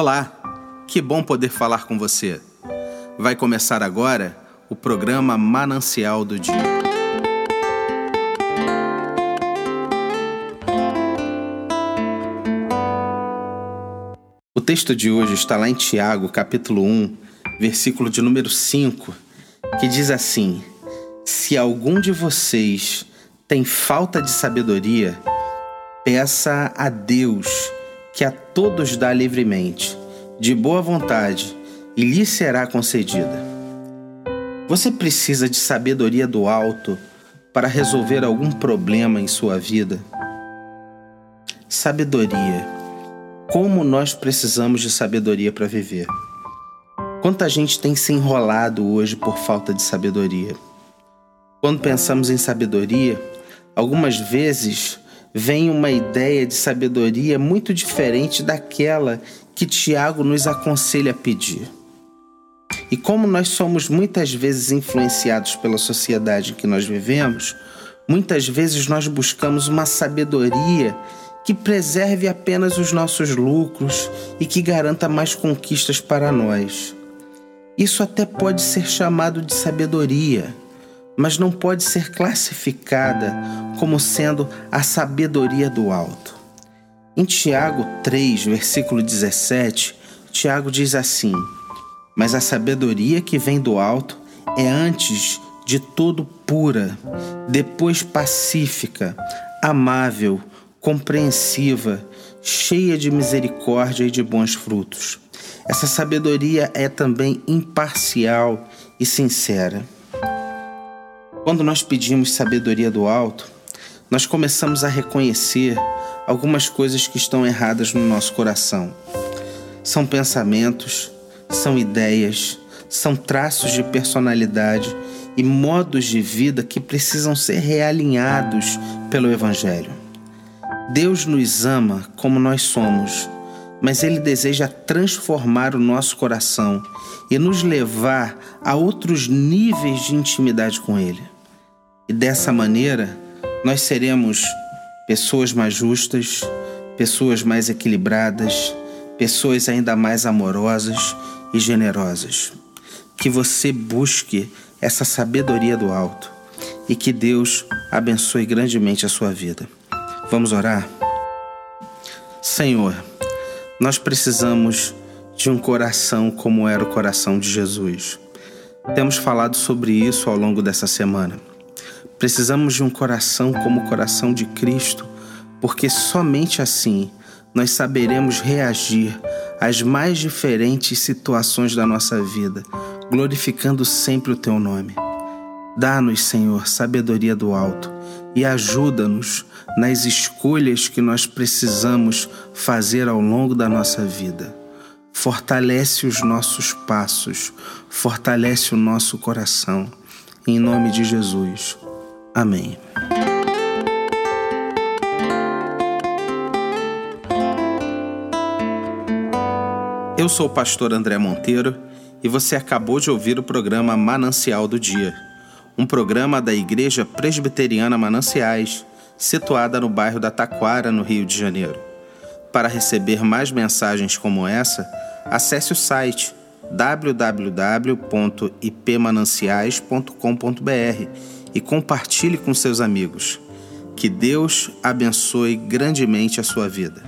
Olá, que bom poder falar com você. Vai começar agora o programa Manancial do Dia. O texto de hoje está lá em Tiago, capítulo 1, versículo de número 5, que diz assim: Se algum de vocês tem falta de sabedoria, peça a Deus que a todos dá livremente, de boa vontade, e lhe será concedida. Você precisa de sabedoria do alto para resolver algum problema em sua vida? Sabedoria. Como nós precisamos de sabedoria para viver? Quanta gente tem se enrolado hoje por falta de sabedoria? Quando pensamos em sabedoria, algumas vezes vem uma ideia de sabedoria muito diferente daquela que Tiago nos aconselha a pedir. E como nós somos muitas vezes influenciados pela sociedade em que nós vivemos, muitas vezes nós buscamos uma sabedoria que preserve apenas os nossos lucros e que garanta mais conquistas para nós. Isso até pode ser chamado de sabedoria mas não pode ser classificada como sendo a sabedoria do alto. Em Tiago 3, versículo 17, Tiago diz assim: Mas a sabedoria que vem do alto é antes de todo pura, depois pacífica, amável, compreensiva, cheia de misericórdia e de bons frutos. Essa sabedoria é também imparcial e sincera. Quando nós pedimos sabedoria do alto, nós começamos a reconhecer algumas coisas que estão erradas no nosso coração. São pensamentos, são ideias, são traços de personalidade e modos de vida que precisam ser realinhados pelo Evangelho. Deus nos ama como nós somos, mas Ele deseja transformar o nosso coração e nos levar a outros níveis de intimidade com Ele. E dessa maneira, nós seremos pessoas mais justas, pessoas mais equilibradas, pessoas ainda mais amorosas e generosas. Que você busque essa sabedoria do alto e que Deus abençoe grandemente a sua vida. Vamos orar? Senhor, nós precisamos de um coração como era o coração de Jesus. Temos falado sobre isso ao longo dessa semana. Precisamos de um coração como o coração de Cristo, porque somente assim nós saberemos reagir às mais diferentes situações da nossa vida, glorificando sempre o Teu nome. Dá-nos, Senhor, sabedoria do alto e ajuda-nos nas escolhas que nós precisamos fazer ao longo da nossa vida. Fortalece os nossos passos, fortalece o nosso coração. Em nome de Jesus. Amém. Eu sou o pastor André Monteiro e você acabou de ouvir o programa Manancial do Dia, um programa da Igreja Presbiteriana Mananciais, situada no bairro da Taquara, no Rio de Janeiro. Para receber mais mensagens como essa, acesse o site www.ipmananciais.com.br e compartilhe com seus amigos. Que Deus abençoe grandemente a sua vida.